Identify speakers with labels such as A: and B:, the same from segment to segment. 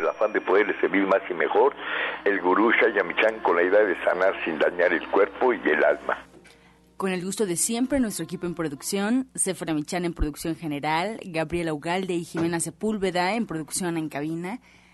A: el afán de poderle servir más y mejor, el gurú Shayamichan con la idea de sanar sin dañar el cuerpo y el alma.
B: Con el gusto de siempre, nuestro equipo en producción, Sephora Michan en producción general, Gabriela Ugalde y Jimena Sepúlveda en producción en cabina,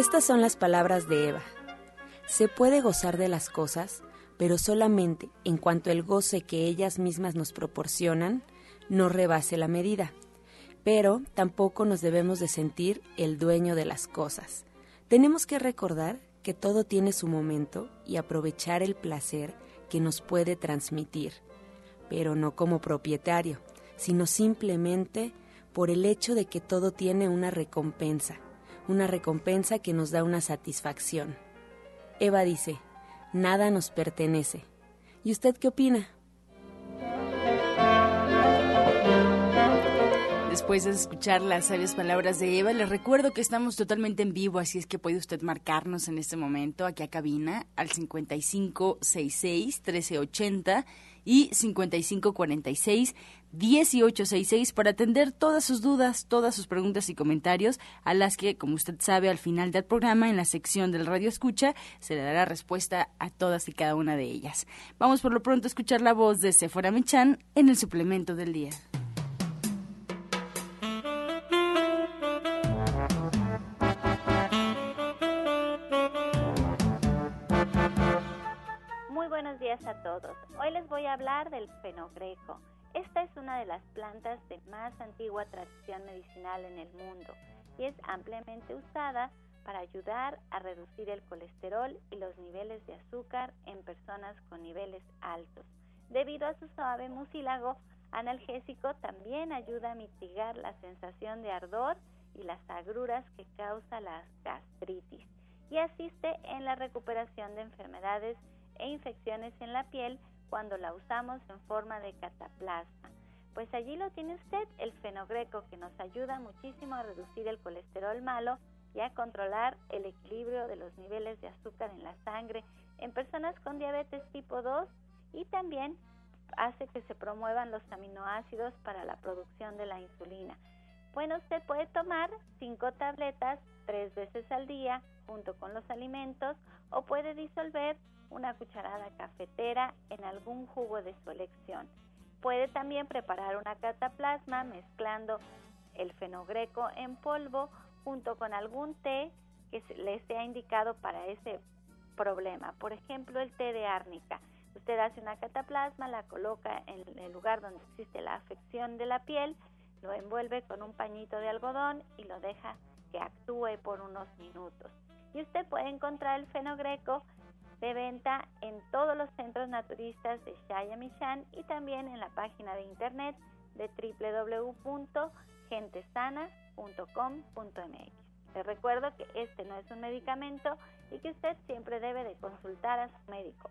C: Estas son las palabras de Eva. Se puede gozar de las cosas, pero solamente en cuanto el goce que ellas mismas nos proporcionan no rebase la medida. Pero tampoco nos debemos de sentir el dueño de las cosas. Tenemos que recordar que todo tiene su momento y aprovechar el placer que nos puede transmitir, pero no como propietario, sino simplemente por el hecho de que todo tiene una recompensa, una recompensa que nos da una satisfacción. Eva dice, nada nos pertenece. ¿Y usted qué opina?
B: Después de escuchar las sabias palabras de Eva, les recuerdo que estamos totalmente en vivo, así es que puede usted marcarnos en este momento aquí a cabina al 5566-1380 y 5546-1866 para atender todas sus dudas, todas sus preguntas y comentarios, a las que, como usted sabe, al final del programa, en la sección del Radio Escucha, se le dará respuesta a todas y cada una de ellas. Vamos por lo pronto a escuchar la voz de Sephora Mechan en el suplemento del día.
D: Hoy les voy a hablar del fenogreco. Esta es una de las plantas de más antigua tradición medicinal en el mundo y es ampliamente usada para ayudar a reducir el colesterol y los niveles de azúcar en personas con niveles altos. Debido a su suave mucílago analgésico, también ayuda a mitigar la sensación de ardor y las agruras que causa la gastritis y asiste en la recuperación de enfermedades e infecciones en la piel cuando la usamos en forma de cataplasma. Pues allí lo tiene usted, el fenogreco, que nos ayuda muchísimo a reducir el colesterol malo y a controlar el equilibrio de los niveles de azúcar en la sangre en personas con diabetes tipo 2 y también hace que se promuevan los aminoácidos para la producción de la insulina. Bueno, usted puede tomar 5 tabletas tres veces al día junto con los alimentos o puede disolver una cucharada cafetera en algún jugo de su elección. Puede también preparar una cataplasma mezclando el fenogreco en polvo junto con algún té que le sea indicado para ese problema. Por ejemplo, el té de árnica. Usted hace una cataplasma, la coloca en el lugar donde existe la afección de la piel, lo envuelve con un pañito de algodón y lo deja que actúe por unos minutos. Y usted puede encontrar el fenogreco de venta en todos los centros naturistas de Shayamishan y también en la página de internet de www.gentesana.com.mx. Les recuerdo que este no es un medicamento y que usted siempre debe de consultar a su médico.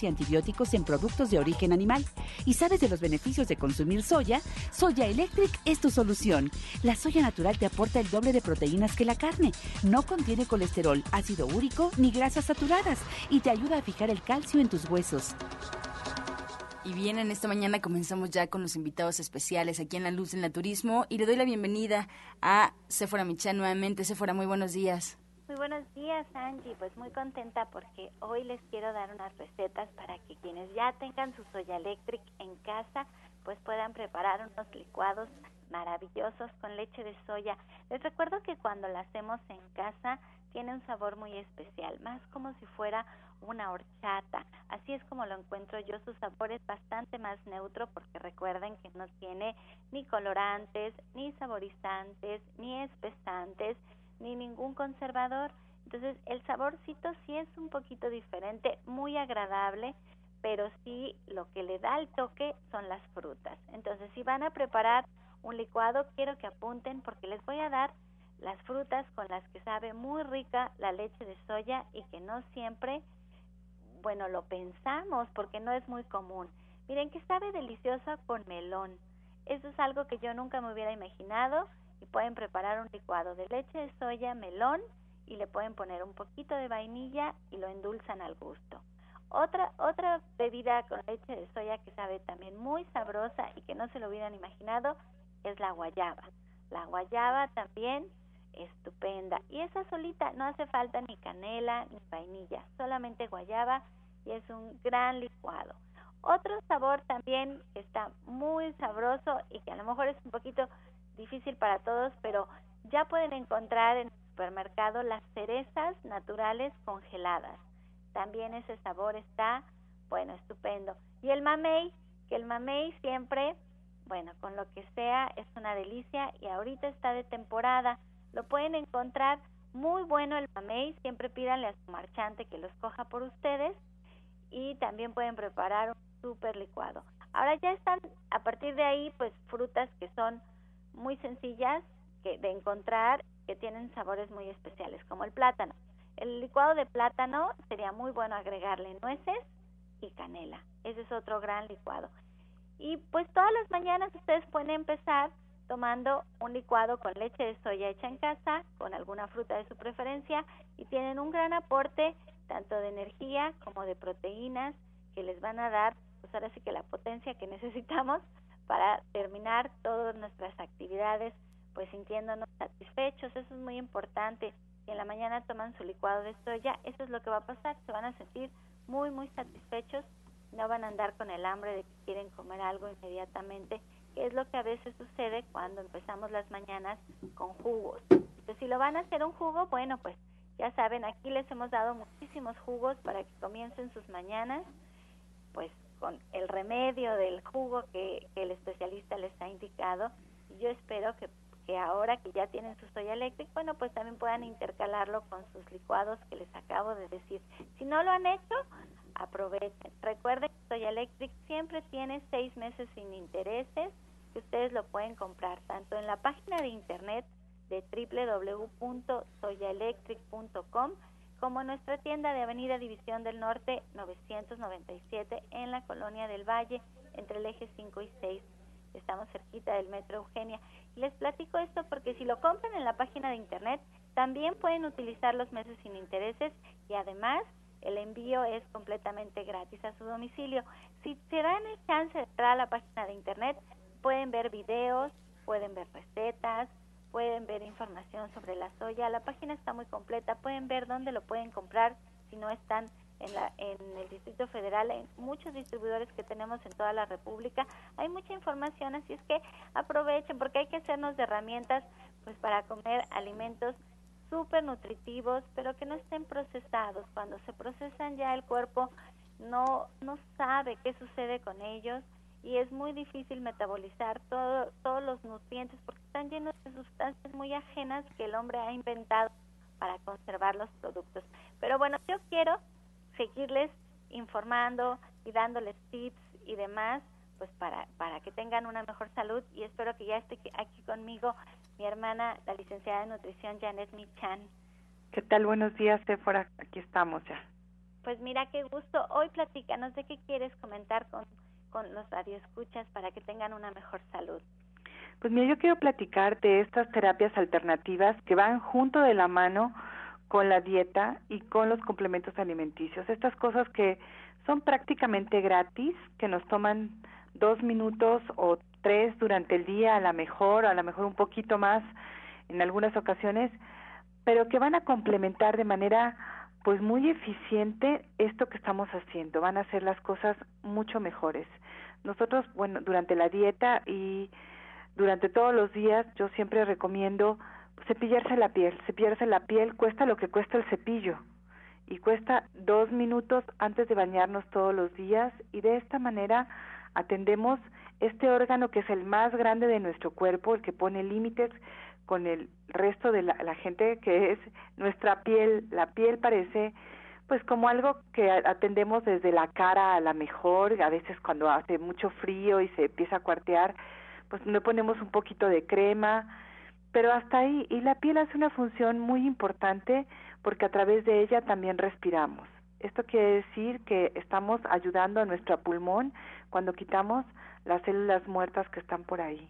E: y antibióticos en productos de origen animal y sabes de los beneficios de consumir soya, Soya Electric es tu solución. La soya natural te aporta el doble de proteínas que la carne, no contiene colesterol, ácido úrico ni grasas saturadas y te ayuda a fijar el calcio en tus huesos.
B: Y bien, en esta mañana comenzamos ya con los invitados especiales aquí en La Luz del Naturismo y le doy la bienvenida a Sephora Michan nuevamente. Sephora, muy buenos días.
D: Muy buenos días, Angie. Pues muy contenta porque hoy les quiero dar unas recetas para que quienes ya tengan su soya electric en casa pues puedan preparar unos licuados maravillosos con leche de soya. Les recuerdo que cuando la hacemos en casa tiene un sabor muy especial, más como si fuera una horchata. Así es como lo encuentro yo. Su sabor es bastante más neutro porque recuerden que no tiene ni colorantes, ni saborizantes, ni espesantes, ni ningún conservador. Entonces el saborcito sí es un poquito diferente, muy agradable, pero sí lo que le da el toque son las frutas. Entonces si van a preparar un licuado, quiero que apunten porque les voy a dar las frutas con las que sabe muy rica la leche de soya y que no siempre, bueno, lo pensamos porque no es muy común. Miren que sabe deliciosa con melón. Eso es algo que yo nunca me hubiera imaginado y pueden preparar un licuado de leche de soya, melón y le pueden poner un poquito de vainilla y lo endulzan al gusto. Otra, otra bebida con leche de soya que sabe también muy sabrosa y que no se lo hubieran imaginado es la guayaba. La guayaba también estupenda. Y esa solita no hace falta ni canela ni vainilla, solamente guayaba y es un gran licuado. Otro sabor también que está muy sabroso y que a lo mejor es un poquito difícil para todos, pero ya pueden encontrar en el supermercado las cerezas naturales congeladas. También ese sabor está, bueno, estupendo. Y el mamey, que el mamey siempre bueno, con lo que sea es una delicia y ahorita está de temporada. Lo pueden encontrar muy bueno el mamey, siempre pídanle a su marchante que los coja por ustedes y también pueden preparar un súper licuado. Ahora ya están a partir de ahí pues frutas que son muy sencillas que, de encontrar que tienen sabores muy especiales como el plátano. El licuado de plátano sería muy bueno agregarle nueces y canela. Ese es otro gran licuado. Y pues todas las mañanas ustedes pueden empezar tomando un licuado con leche de soya hecha en casa, con alguna fruta de su preferencia, y tienen un gran aporte tanto de energía como de proteínas que les van a dar, pues ahora sí que la potencia que necesitamos para terminar todas nuestras actividades, pues sintiéndonos satisfechos, eso es muy importante. Si en la mañana toman su licuado de soya, eso es lo que va a pasar, se van a sentir muy, muy satisfechos no van a andar con el hambre de que quieren comer algo inmediatamente, que es lo que a veces sucede cuando empezamos las mañanas con jugos. Entonces, si lo van a hacer un jugo, bueno, pues ya saben, aquí les hemos dado muchísimos jugos para que comiencen sus mañanas, pues con el remedio del jugo que, el especialista les ha indicado. Y yo espero que, que ahora que ya tienen su soya eléctrica, bueno, pues también puedan intercalarlo con sus licuados que les acabo de decir. Si no lo han hecho, aprovechen. Recuerden que Soya Electric siempre tiene seis meses sin intereses que ustedes lo pueden comprar tanto en la página de internet de www.soyaelectric.com como nuestra tienda de Avenida División del Norte 997 en la Colonia del Valle entre el eje 5 y 6. Estamos cerquita del Metro Eugenia. Y les platico esto porque si lo compran en la página de internet, también pueden utilizar los meses sin intereses y además el envío es completamente gratis a su domicilio. Si se dan el chance de entrar a la página de internet, pueden ver videos, pueden ver recetas, pueden ver información sobre la soya. La página está muy completa, pueden ver dónde lo pueden comprar si no están en, la, en el Distrito Federal, en muchos distribuidores que tenemos en toda la República. Hay mucha información, así es que aprovechen porque hay que hacernos de herramientas pues para comer alimentos súper nutritivos, pero que no estén procesados. Cuando se procesan ya el cuerpo no, no sabe qué sucede con ellos y es muy difícil metabolizar todo, todos los nutrientes porque están llenos de sustancias muy ajenas que el hombre ha inventado para conservar los productos. Pero bueno, yo quiero seguirles informando y dándoles tips y demás, pues para, para que tengan una mejor salud y espero que ya esté aquí conmigo mi hermana, la licenciada de nutrición Janet Michan.
F: ¿Qué tal? Buenos días, Sephora. Aquí estamos ya.
D: Pues mira, qué gusto. Hoy platícanos de qué quieres comentar con, con los radioescuchas para que tengan una mejor salud.
F: Pues mira, yo quiero platicar de estas terapias alternativas que van junto de la mano con la dieta y con los complementos alimenticios. Estas cosas que son prácticamente gratis, que nos toman dos minutos o tres durante el día, a lo mejor, a lo mejor un poquito más en algunas ocasiones, pero que van a complementar de manera pues muy eficiente esto que estamos haciendo, van a hacer las cosas mucho mejores. Nosotros, bueno, durante la dieta y durante todos los días, yo siempre recomiendo cepillarse la piel. Cepillarse la piel cuesta lo que cuesta el cepillo y cuesta dos minutos antes de bañarnos todos los días y de esta manera atendemos este órgano que es el más grande de nuestro cuerpo, el que pone límites con el resto de la, gente, que es nuestra piel. La piel parece pues como algo que atendemos desde la cara a la mejor, a veces cuando hace mucho frío y se empieza a cuartear, pues le ponemos un poquito de crema, pero hasta ahí, y la piel hace una función muy importante porque a través de ella también respiramos. Esto quiere decir que estamos ayudando a nuestro pulmón cuando quitamos las células muertas que están por ahí.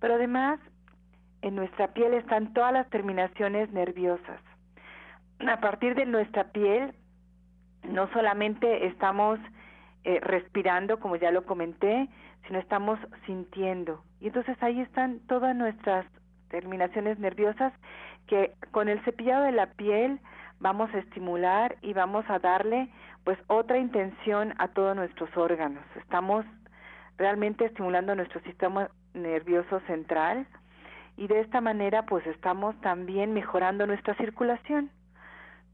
F: Pero además, en nuestra piel están todas las terminaciones nerviosas. A partir de nuestra piel, no solamente estamos eh, respirando, como ya lo comenté, sino estamos sintiendo. Y entonces ahí están todas nuestras terminaciones nerviosas que con el cepillado de la piel vamos a estimular y vamos a darle pues otra intención a todos nuestros órganos. Estamos realmente estimulando nuestro sistema nervioso central y de esta manera pues estamos también mejorando nuestra circulación,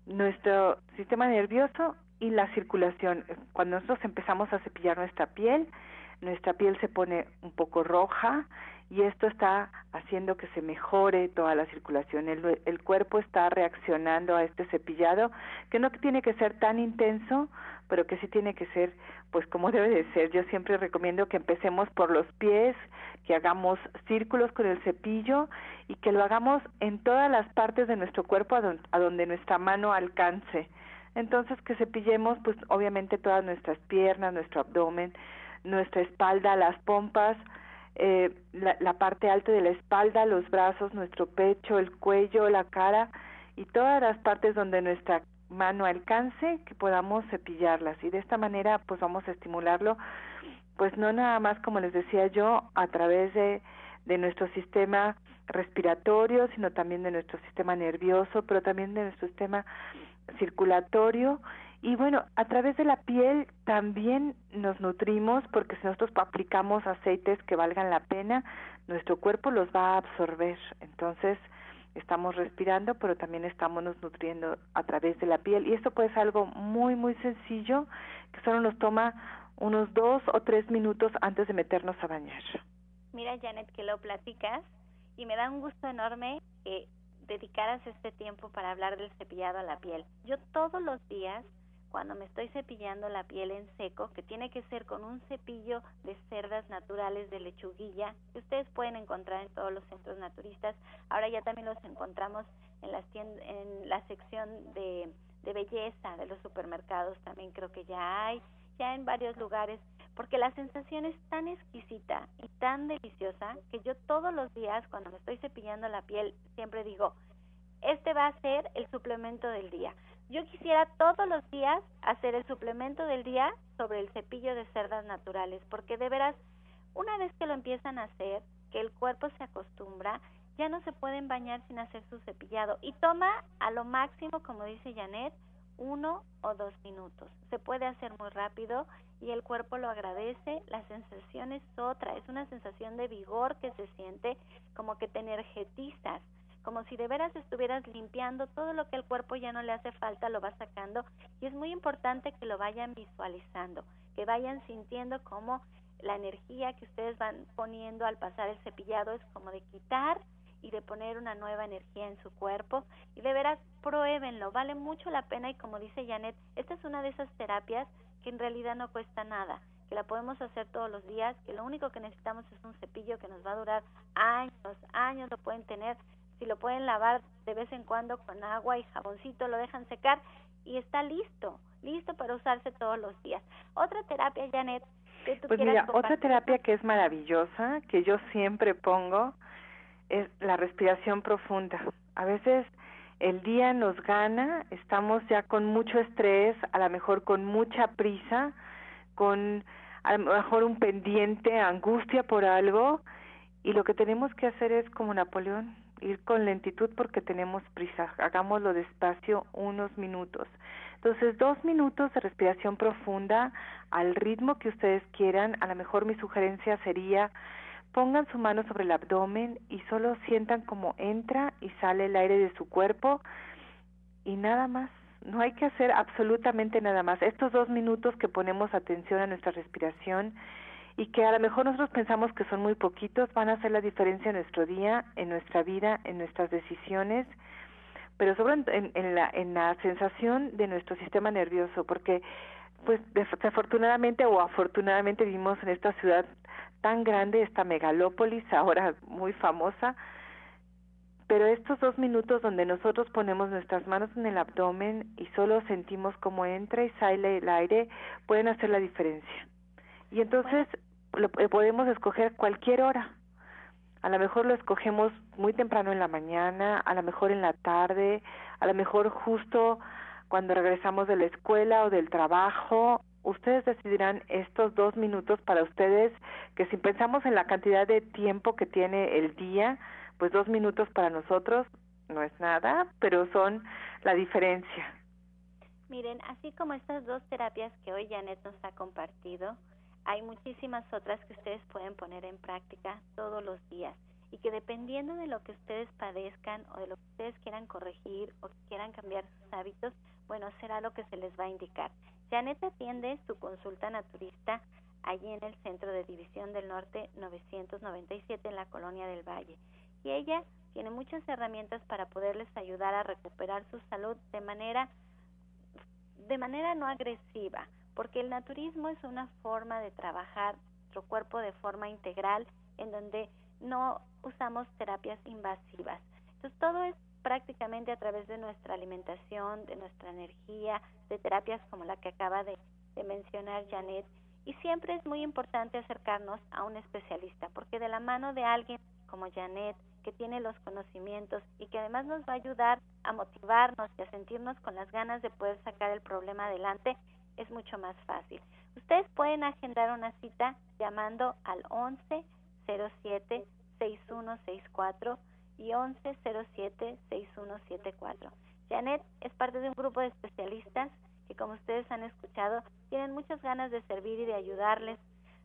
F: nuestro sistema nervioso y la circulación. Cuando nosotros empezamos a cepillar nuestra piel, nuestra piel se pone un poco roja y esto está haciendo que se mejore toda la circulación. El, el, cuerpo está reaccionando a este cepillado, que no tiene que ser tan intenso, pero que sí tiene que ser, pues como debe de ser. Yo siempre recomiendo que empecemos por los pies, que hagamos círculos con el cepillo y que lo hagamos en todas las partes de nuestro cuerpo a donde nuestra mano alcance. Entonces que cepillemos, pues obviamente todas nuestras piernas, nuestro abdomen, nuestra espalda, las pompas, eh, la, parte alta de la espalda, los brazos, nuestro pecho, el cuello, la cara y todas las partes donde nuestra mano alcance que podamos cepillarlas y de esta manera pues vamos a estimularlo pues no nada más como les decía yo a través de, de nuestro sistema respiratorio sino también de nuestro sistema nervioso pero también de nuestro sistema circulatorio y bueno, a través de la piel también nos nutrimos porque si nosotros aplicamos aceites que valgan la pena, nuestro cuerpo los va a absorber. Entonces, estamos respirando, pero también estamos nos nutriendo a través de la piel. Y esto puede ser algo muy, muy sencillo que solo nos toma unos dos o tres minutos antes de meternos a bañar.
D: Mira, Janet, que lo platicas y me da un gusto enorme que dedicaras este tiempo para hablar del cepillado a la piel. Yo todos los días cuando me estoy cepillando la piel en seco, que tiene que ser con un cepillo de cerdas naturales de lechuguilla, que ustedes pueden encontrar en todos los centros naturistas. Ahora ya también los encontramos en, las en la sección de, de belleza de los supermercados, también creo que ya hay, ya en varios lugares, porque la sensación es tan exquisita y tan deliciosa que yo todos los días cuando me estoy cepillando la piel siempre digo, este va a ser el suplemento del día. Yo quisiera todos los días hacer el suplemento del día sobre el cepillo de cerdas naturales, porque de veras, una vez que lo empiezan a hacer, que el cuerpo se acostumbra, ya no se pueden bañar sin hacer su cepillado. Y toma a lo máximo, como dice Janet, uno o dos minutos. Se puede hacer muy rápido y el cuerpo lo agradece. La sensación es otra, es una sensación de vigor que se siente como que te energetizas como si de veras estuvieras limpiando todo lo que el cuerpo ya no le hace falta, lo va sacando. Y es muy importante que lo vayan visualizando, que vayan sintiendo cómo la energía que ustedes van poniendo al pasar el cepillado es como de quitar y de poner una nueva energía en su cuerpo. Y de veras pruébenlo, vale mucho la pena. Y como dice Janet, esta es una de esas terapias que en realidad no cuesta nada, que la podemos hacer todos los días, que lo único que necesitamos es un cepillo que nos va a durar años, años lo pueden tener si lo pueden lavar de vez en cuando con agua y jaboncito, lo dejan secar y está listo, listo para usarse todos los días. Otra terapia, Janet, que tú
F: Pues mira, otra terapia que es maravillosa, que yo siempre pongo, es la respiración profunda. A veces el día nos gana, estamos ya con mucho estrés, a lo mejor con mucha prisa, con a lo mejor un pendiente, angustia por algo, y lo que tenemos que hacer es como Napoleón, ir con lentitud porque tenemos prisa. Hagámoslo despacio unos minutos. Entonces, dos minutos de respiración profunda al ritmo que ustedes quieran. A lo mejor mi sugerencia sería pongan su mano sobre el abdomen y solo sientan como entra y sale el aire de su cuerpo y nada más. No hay que hacer absolutamente nada más. Estos dos minutos que ponemos atención a nuestra respiración y que a lo mejor nosotros pensamos que son muy poquitos, van a hacer la diferencia en nuestro día, en nuestra vida, en nuestras decisiones, pero sobre en, en, la, en la sensación de nuestro sistema nervioso, porque pues desafortunadamente o afortunadamente vivimos en esta ciudad tan grande, esta megalópolis ahora muy famosa, pero estos dos minutos donde nosotros ponemos nuestras manos en el abdomen y solo sentimos cómo entra y sale el aire, pueden hacer la diferencia. Y entonces lo, eh, podemos escoger cualquier hora. A lo mejor lo escogemos muy temprano en la mañana, a lo mejor en la tarde, a lo mejor justo cuando regresamos de la escuela o del trabajo. Ustedes decidirán estos dos minutos para ustedes, que si pensamos en la cantidad de tiempo que tiene el día, pues dos minutos para nosotros no es nada, pero son la diferencia.
D: Miren, así como estas dos terapias que hoy Janet nos ha compartido, hay muchísimas otras que ustedes pueden poner en práctica todos los días y que dependiendo de lo que ustedes padezcan o de lo que ustedes quieran corregir o quieran cambiar sus hábitos, bueno, será lo que se les va a indicar. Janet atiende su consulta naturista allí en el Centro de División del Norte 997 en la Colonia del Valle y ella tiene muchas herramientas para poderles ayudar a recuperar su salud de manera de manera no agresiva, porque el naturismo es una forma de trabajar nuestro cuerpo de forma integral en donde no usamos terapias invasivas. Entonces todo es prácticamente a través de nuestra alimentación, de nuestra energía, de terapias como la que acaba de, mencionar Janet. Y siempre es muy importante acercarnos a un especialista, porque de la mano de alguien como Janet, que tiene los conocimientos y que además nos va a ayudar a motivarnos y a sentirnos con las ganas de poder sacar el problema adelante, es mucho más fácil. Ustedes pueden agendar una cita llamando al 11 07 6164 y 11 07 6174. Janet es parte de un grupo de especialistas que como ustedes han escuchado tienen muchas ganas de servir y de ayudarles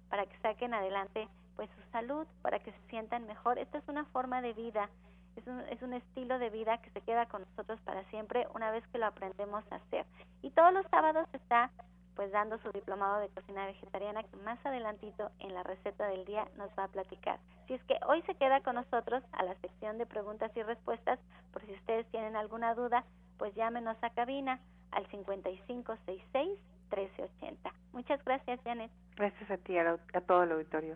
D: para que saquen adelante pues su salud, para que se sientan mejor. Esta es una forma de vida, es un, es un estilo de vida que se queda con nosotros para siempre una vez que lo aprendemos a hacer. Y todos los sábados está pues dando su diplomado de cocina vegetariana que más adelantito en la receta del día nos va a platicar. Si es que hoy se queda con nosotros a la sección de preguntas y respuestas, por si ustedes tienen alguna duda, pues llámenos a cabina al 5566 1380. Muchas gracias, Janet.
F: Gracias a ti, a, a todo el auditorio.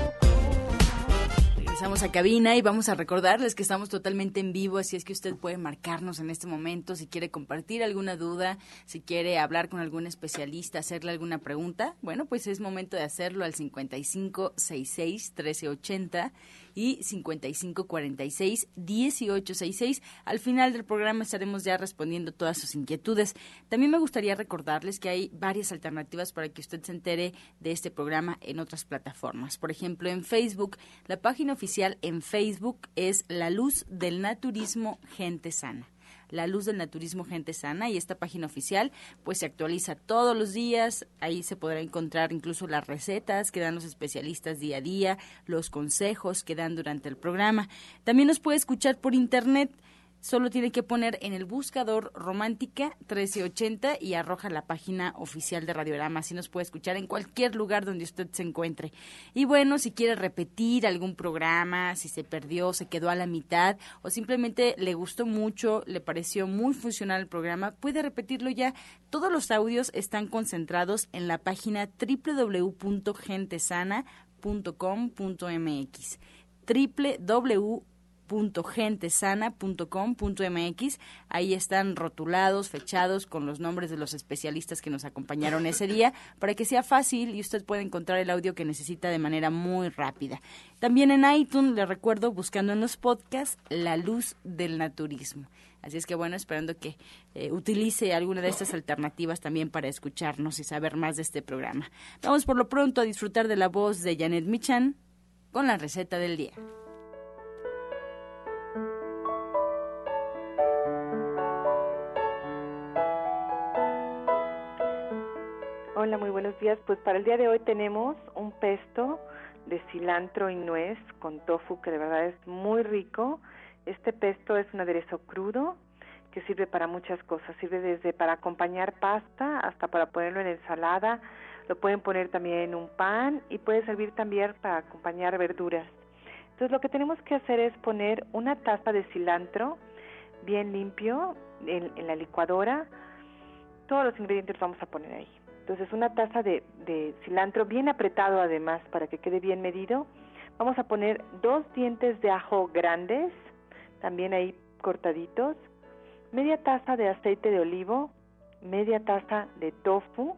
B: Regresamos a cabina y vamos a recordarles que estamos totalmente en vivo, así es que usted puede marcarnos en este momento si quiere compartir alguna duda, si quiere hablar con algún especialista, hacerle alguna pregunta. Bueno, pues es momento de hacerlo al 5566 1380 y 5546-1866. Al final del programa estaremos ya respondiendo todas sus inquietudes. También me gustaría recordarles que hay varias alternativas para que usted se entere de este programa en otras plataformas. Por ejemplo, en Facebook, la página oficial en Facebook es La Luz del Naturismo Gente Sana. La Luz del Naturismo Gente Sana y esta página oficial pues se actualiza todos los días, ahí se podrá encontrar incluso las recetas que dan los especialistas día a día, los consejos que dan durante el programa. También nos puede escuchar por internet Solo tiene que poner en el buscador Romántica 1380 y arroja la página oficial de Radiorama. Así nos puede escuchar en cualquier lugar donde usted se encuentre. Y bueno, si quiere repetir algún programa, si se perdió, se quedó a la mitad o simplemente le gustó mucho, le pareció muy funcional el programa, puede repetirlo ya. Todos los audios están concentrados en la página www.gentesana.com.mx www www.gentesana.com.mx. Ahí están rotulados, fechados con los nombres de los especialistas que nos acompañaron ese día para que sea fácil y usted pueda encontrar el audio que necesita de manera muy rápida. También en iTunes, le recuerdo, buscando en los podcasts, La Luz del Naturismo. Así es que bueno, esperando que eh, utilice alguna de estas alternativas también para escucharnos y saber más de este programa. Vamos por lo pronto a disfrutar de la voz de Janet Michan con la receta del día.
F: Pues para el día de hoy tenemos un pesto de cilantro y nuez con tofu que de verdad es muy rico. Este pesto es un aderezo crudo que sirve para muchas cosas. Sirve desde para acompañar pasta hasta para ponerlo en ensalada. Lo pueden poner también en un pan y puede servir también para acompañar verduras. Entonces lo que tenemos que hacer es poner una taza de cilantro bien limpio en, en la licuadora. Todos los ingredientes los vamos a poner ahí entonces una taza de, cilantro bien apretado además para que quede bien medido. Vamos a poner dos dientes de ajo grandes, también ahí cortaditos, media taza de aceite de olivo, media taza de tofu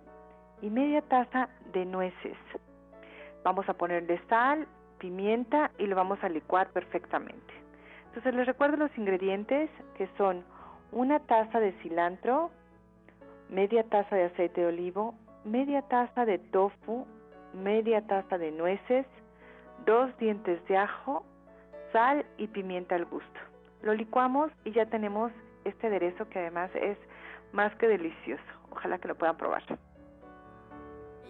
F: y media taza de nueces. Vamos a ponerle sal, pimienta y lo vamos a licuar perfectamente. Entonces les recuerdo los ingredientes que son una taza de cilantro, media taza de aceite de olivo, media taza de tofu, media taza de nueces, dos dientes de ajo, sal y pimienta al gusto. Lo licuamos y ya tenemos este aderezo que además es más que delicioso. Ojalá que lo puedan probar.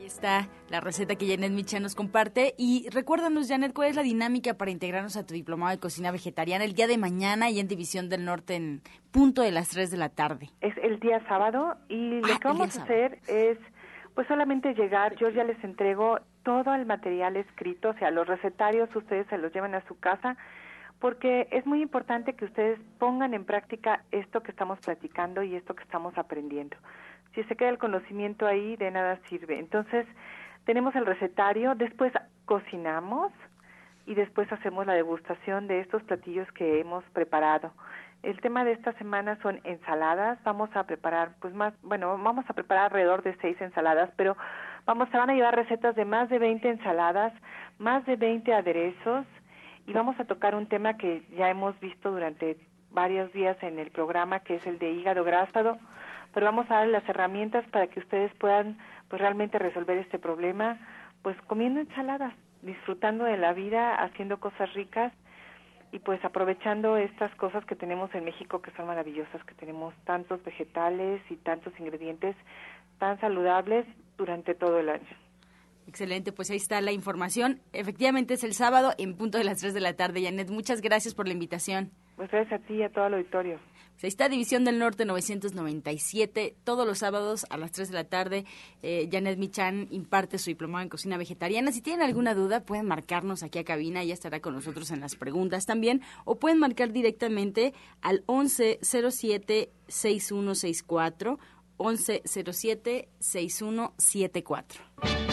B: Ahí está la receta que Janet Micha nos comparte. Y recuérdanos, Janet, cuál es la dinámica para integrarnos a tu diplomado de cocina vegetariana el día de mañana y en División del Norte en punto de las 3 de la tarde.
F: Es el día sábado y lo ah, que vamos a hacer es pues solamente llegar, yo ya les entrego todo el material escrito, o sea, los recetarios ustedes se los llevan a su casa, porque es muy importante que ustedes pongan en práctica esto que estamos platicando y esto que estamos aprendiendo. Si se queda el conocimiento ahí, de nada sirve. Entonces, tenemos el recetario, después cocinamos y después hacemos la degustación de estos platillos que hemos preparado. El tema de esta semana son ensaladas. Vamos a preparar, pues más, bueno, vamos a preparar alrededor de seis ensaladas, pero vamos, se van a llevar recetas de más de 20 ensaladas, más de 20 aderezos y vamos a tocar un tema que ya hemos visto durante varios días en el programa, que es el de hígado grasado, pero vamos a dar las herramientas para que ustedes puedan, pues realmente resolver este problema, pues comiendo ensaladas, disfrutando de la vida, haciendo cosas ricas y pues aprovechando estas cosas que tenemos en México que son maravillosas, que tenemos tantos vegetales y tantos ingredientes tan saludables durante todo el año.
B: Excelente, pues ahí está la información. Efectivamente es el sábado en punto de las 3 de la tarde. Janet, muchas gracias por la invitación.
F: Pues gracias a ti y a todo el auditorio.
B: Está División del Norte 997, todos los sábados a las 3 de la tarde. Eh, Janet Michan imparte su diplomado en cocina vegetariana. Si tienen alguna duda, pueden marcarnos aquí a cabina, ella estará con nosotros en las preguntas también, o pueden marcar directamente al 1107 6164 1107 6174.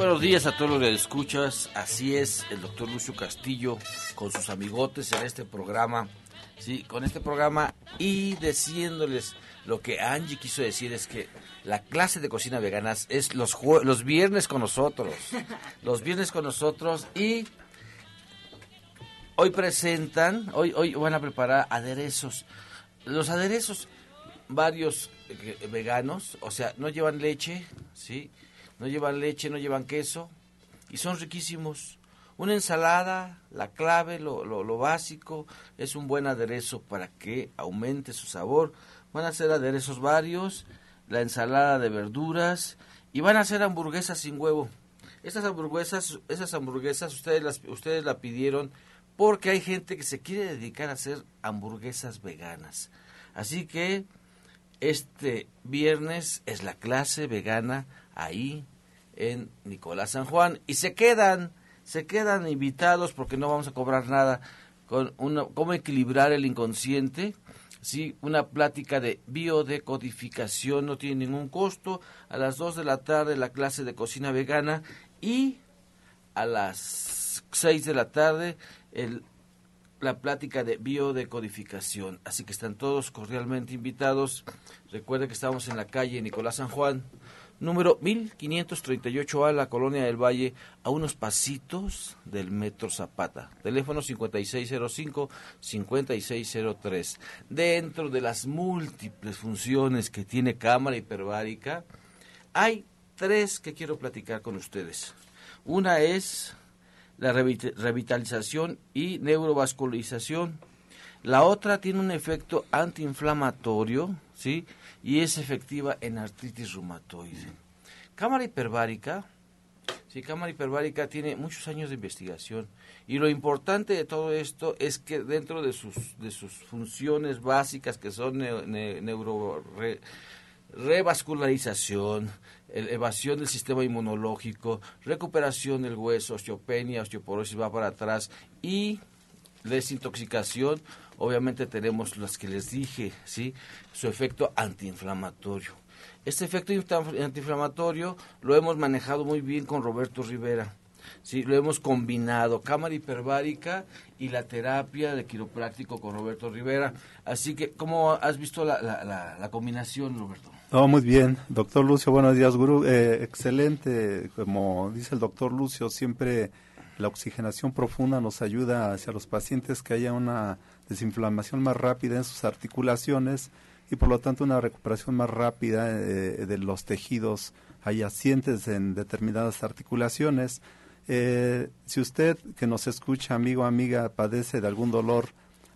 G: Buenos días a todos los que escuchas. Así es, el doctor Lucio Castillo con sus amigotes en este programa. Sí, con este programa y diciéndoles lo que Angie quiso decir es que la clase de cocina veganas es los, los viernes con nosotros. Los viernes con nosotros y hoy presentan, hoy, hoy van a preparar aderezos. Los aderezos, varios eh, veganos, o sea, no llevan leche, ¿sí? No llevan leche, no llevan queso y son riquísimos. Una ensalada, la clave, lo, básico, es un buen aderezo para que aumente su sabor. Van a ser aderezos varios, la ensalada de verduras y van a hacer hamburguesas sin huevo. Estas hamburguesas, esas hamburguesas ustedes las, ustedes la pidieron porque hay gente que se quiere dedicar a hacer hamburguesas veganas. Así que este viernes es la clase vegana ahí en Nicolás San Juan y se quedan, se quedan invitados porque no vamos a cobrar nada con una, cómo equilibrar el inconsciente. Sí, una plática de biodecodificación, no tiene ningún costo. A las 2 de la tarde la clase de cocina vegana y a las 6 de la tarde el, la plática de biodecodificación. Así que están todos cordialmente invitados. Recuerden que estamos en la calle Nicolás San Juan, número 1538A, la Colonia del Valle, a unos pasitos del Metro Zapata. Teléfono 5605-5603. Dentro de las múltiples funciones que tiene cámara hiperbárica, hay tres que quiero platicar con ustedes. Una es la revitalización y neurovascularización. La otra tiene un efecto antiinflamatorio, ¿sí? Y es efectiva en artritis reumatoide. Cámara hiperbárica, sí, cámara hiperbárica tiene muchos años de investigación. Y lo importante de todo esto es que dentro de sus de sus funciones básicas que son neuro revascularización, evasión del sistema inmunológico, recuperación del hueso, osteopenia, osteoporosis va para atrás y desintoxicación, obviamente tenemos las que les dije, ¿sí? Su efecto antiinflamatorio. Este efecto antiinflamatorio lo hemos manejado muy bien con Roberto Rivera. Sí, lo hemos combinado, cámara hiperbárica y la terapia de quiropráctico con Roberto Rivera. Así que, ¿cómo has visto la, la, la combinación, Roberto?
H: No, muy bien. Doctor Lucio, buenos días, Gurú. Eh, excelente. Como dice el doctor Lucio, siempre la oxigenación profunda nos ayuda hacia los pacientes que haya una desinflamación más rápida en sus articulaciones y por lo tanto una recuperación más rápida eh, de los tejidos adyacentes en determinadas articulaciones. Eh, si usted que nos escucha, amigo o amiga, padece de algún dolor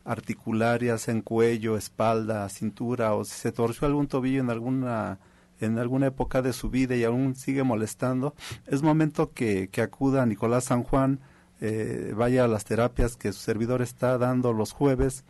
H: articulares en cuello, espalda, cintura o si se torció algún tobillo en alguna en alguna época de su vida y aún sigue molestando, es momento que, que acuda a Nicolás San Juan, eh, vaya a las terapias que su servidor está dando los jueves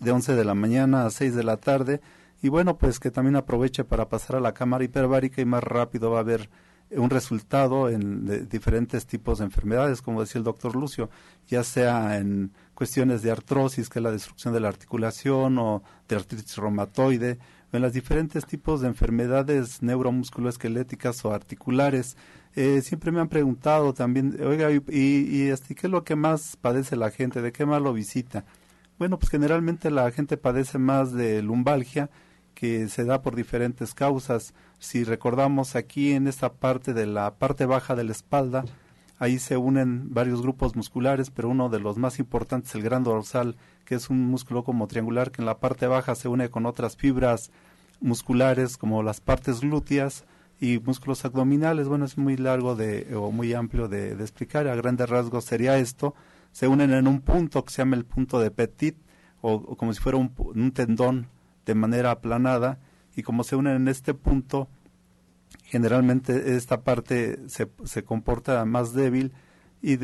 H: de 11 de la mañana a 6 de la tarde y bueno, pues que también aproveche para pasar a la cámara hiperbárica y más rápido va a haber un resultado en diferentes tipos de enfermedades, como decía el doctor Lucio, ya sea en cuestiones de artrosis, que es la destrucción de la articulación, o de artritis reumatoide, o en los diferentes tipos de enfermedades neuromusculoesqueléticas o articulares. Eh, siempre me han preguntado también, oiga, y, y, este, ¿qué es lo que más padece la gente? ¿De qué más lo visita? Bueno, pues generalmente la gente padece más de lumbalgia, que se da por diferentes causas. Si recordamos aquí en esta parte de la parte baja de la espalda, ahí se unen varios grupos musculares, pero uno de los más importantes es el gran dorsal, que es un músculo como triangular que en la parte baja se une con otras fibras musculares como las partes glúteas y músculos abdominales. Bueno, es muy largo de, o muy amplio de, explicar. A grandes rasgos sería esto. Se unen en un punto que se llama el punto de Petit, o, como si fuera un tendón de manera aplanada y como se unen en este punto, generalmente esta parte se, se comporta más débil y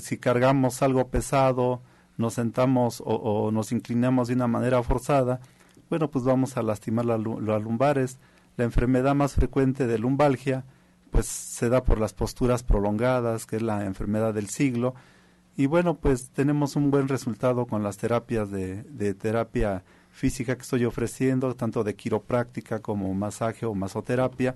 H: si cargamos algo pesado, nos sentamos o, nos inclinamos de una manera forzada, bueno, pues vamos a lastimar las lumbares. La enfermedad más frecuente de lumbalgia, pues se da por las posturas prolongadas, que es la enfermedad del siglo. Y bueno, pues tenemos un buen resultado con las terapias de, de terapia física que estoy ofreciendo, tanto de quiropráctica como masaje o masoterapia,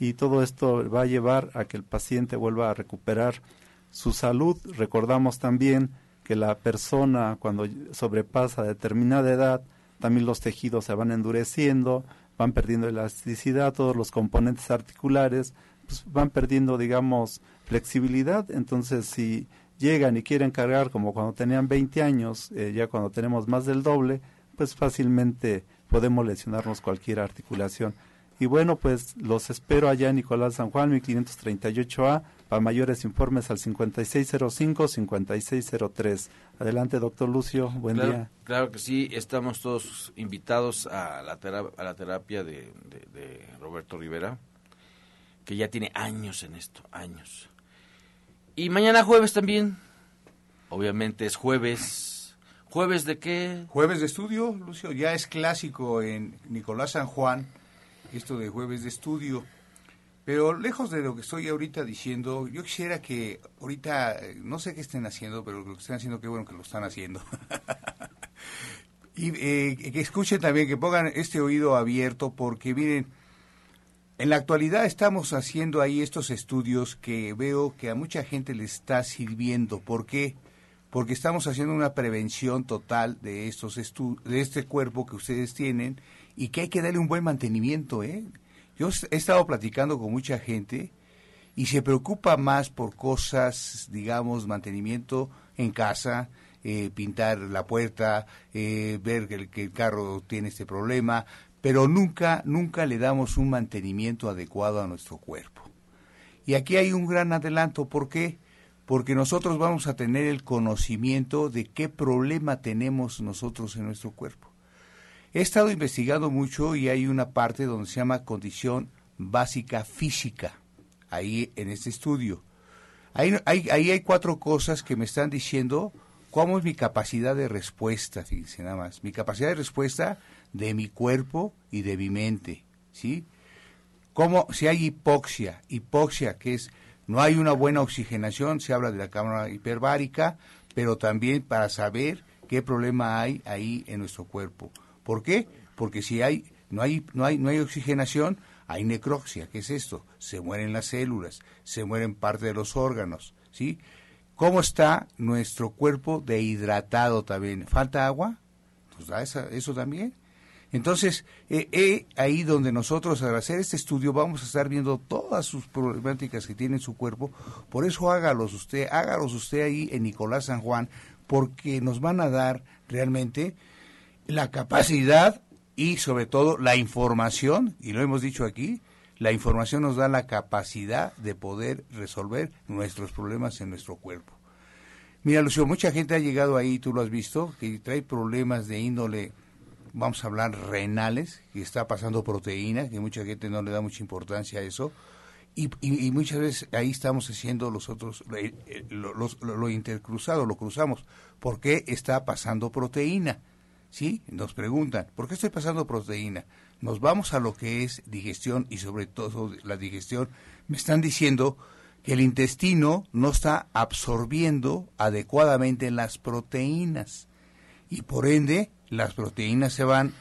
H: y todo esto va a llevar a que el paciente vuelva a recuperar su salud. Recordamos también que la persona cuando sobrepasa determinada edad, también los tejidos se van endureciendo, van perdiendo elasticidad, todos los componentes articulares pues, van perdiendo, digamos, flexibilidad. Entonces, si llegan y quieren cargar como cuando tenían 20 años, eh, ya cuando tenemos más del doble, pues fácilmente podemos lesionarnos cualquier articulación. Y bueno, pues los espero allá en Nicolás San Juan, 1538A. Para mayores informes al 5605-5603. Adelante, doctor Lucio. Buen día.
G: Claro que sí. Estamos todos invitados a la, a la terapia de, de Roberto Rivera, que ya tiene años en esto, años. Y mañana jueves también. Obviamente es jueves ¿Jueves de qué?
I: Jueves de estudio, Lucio, ya es clásico en Nicolás San Juan, esto de jueves de estudio. Pero lejos de lo que estoy ahorita diciendo, yo quisiera que ahorita, no sé qué estén haciendo, pero lo que estén haciendo, qué bueno que lo están haciendo. Y eh, que escuchen también, que pongan este oído abierto, porque miren, en la actualidad estamos haciendo ahí estos estudios que veo que a mucha gente le está sirviendo. ¿Por qué? Porque estamos haciendo una prevención total de estos de este cuerpo que ustedes tienen y que hay que darle un buen mantenimiento, ¿eh? Yo he estado platicando con mucha gente y se preocupa más por cosas, digamos, mantenimiento en casa, eh, pintar la puerta, eh, ver que el, que el carro tiene este problema, pero nunca, nunca le damos un mantenimiento adecuado a nuestro cuerpo. Y aquí hay un gran adelanto, ¿por qué? Porque nosotros vamos a tener el conocimiento de qué problema tenemos nosotros en nuestro cuerpo. He estado investigando mucho y hay una parte donde se llama condición básica física ahí en este estudio. Ahí, hay cuatro cosas que me están diciendo cómo es mi capacidad de respuesta, fíjense nada más, mi capacidad de respuesta de mi cuerpo y de mi mente, ¿sí? Como si hay hipoxia, hipoxia que es no hay una buena oxigenación, se habla de la cámara hiperbárica, pero también para saber qué problema hay ahí en nuestro cuerpo. ¿Por qué? Porque si hay no hay no hay no hay oxigenación, hay necropsia, ¿qué es esto? Se mueren las células, se mueren parte de los órganos, ¿sí? ¿Cómo está nuestro cuerpo dehidratado también? ¿Falta agua? Pues da eso también. Entonces, eh, ahí donde nosotros al hacer este estudio vamos a estar viendo todas sus problemáticas que tiene su cuerpo. Por eso hágalos usted, hágalos usted ahí en Nicolás San Juan, porque nos van a dar realmente la capacidad y sobre todo la información, y lo hemos dicho aquí, la información nos da la capacidad de poder resolver nuestros problemas en nuestro cuerpo. Mira, Lucio, mucha gente ha llegado ahí, tú lo has visto, que trae problemas de índole, vamos a hablar, renales, que está pasando proteína, que mucha gente no le da mucha importancia a eso. Y, muchas veces ahí estamos haciendo los otros, lo, intercruzado, lo cruzamos. ¿Por qué está pasando proteína? ¿Sí? Nos preguntan, ¿por qué estoy pasando proteína? Nos vamos a lo que es digestión y sobre todo la digestión. Me están diciendo que el intestino no está absorbiendo adecuadamente las proteínas y por ende las proteínas se van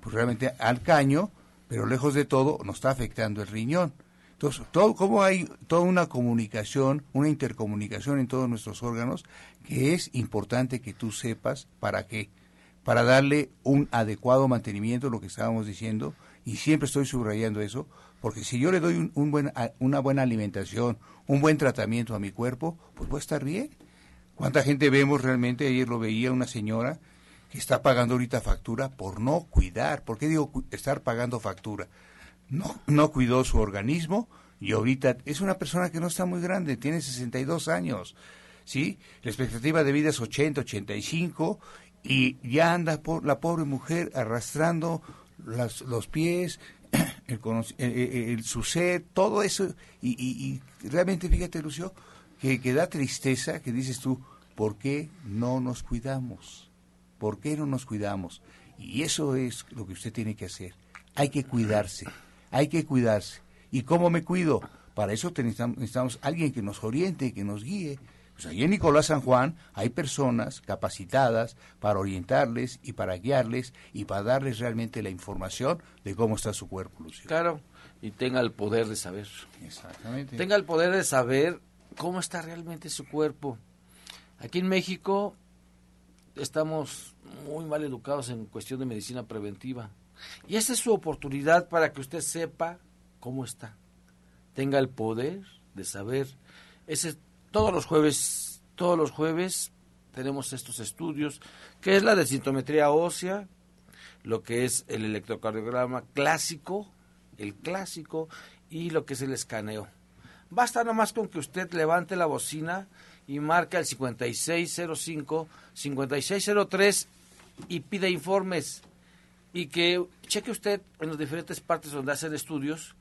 I: pues, realmente al caño, pero lejos de todo nos está afectando el riñón. Entonces, todo, como hay toda una comunicación, una intercomunicación en todos nuestros órganos, que es importante que tú sepas para qué para darle un adecuado mantenimiento, lo que estábamos diciendo, y siempre estoy subrayando eso, porque si yo le doy un, buen, una buena alimentación, un buen tratamiento a mi cuerpo, pues voy a estar bien. ¿Cuánta gente vemos realmente? Ayer lo veía una señora que está pagando ahorita factura por no cuidar. ¿Por qué digo estar pagando factura? No, no cuidó su organismo y ahorita es una persona que no está muy grande, tiene 62 años. ¿Sí? La expectativa de vida es 80, 85 y ya anda por la pobre mujer arrastrando los pies, el, el, su sed, todo eso, y, realmente fíjate, Lucio, que, que da tristeza que dices tú, ¿por qué no nos cuidamos? ¿Por qué no nos cuidamos? Y eso es lo que usted tiene que hacer. Hay que cuidarse, hay que cuidarse. ¿Y cómo me cuido? Para eso necesitamos alguien que nos oriente, que nos guíe. Pues ahí en Nicolás San Juan hay personas capacitadas para orientarles y para guiarles y para darles realmente la información de cómo está su cuerpo, Lucio.
G: Claro, y tenga el poder de saber.
I: Exactamente.
G: Tenga el poder de saber cómo está realmente su cuerpo. Aquí en México estamos muy mal educados en cuestión de medicina preventiva. Y esta es su oportunidad para que usted sepa cómo está. Tenga el poder de saber. Ese todos los jueves, todos los jueves tenemos estos estudios, que es la de sintometría ósea, lo que es el electrocardiograma clásico, el clásico, y lo que es el escaneo. Basta nomás con que usted levante la bocina y marque el 5605, 5603 y pida informes y que cheque usted en las diferentes partes donde hacen estudios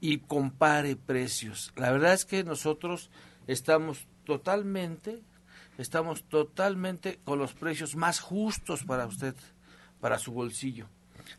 G: y compare precios. La verdad es que nosotros estamos totalmente, estamos totalmente con los precios más justos para usted, para su bolsillo.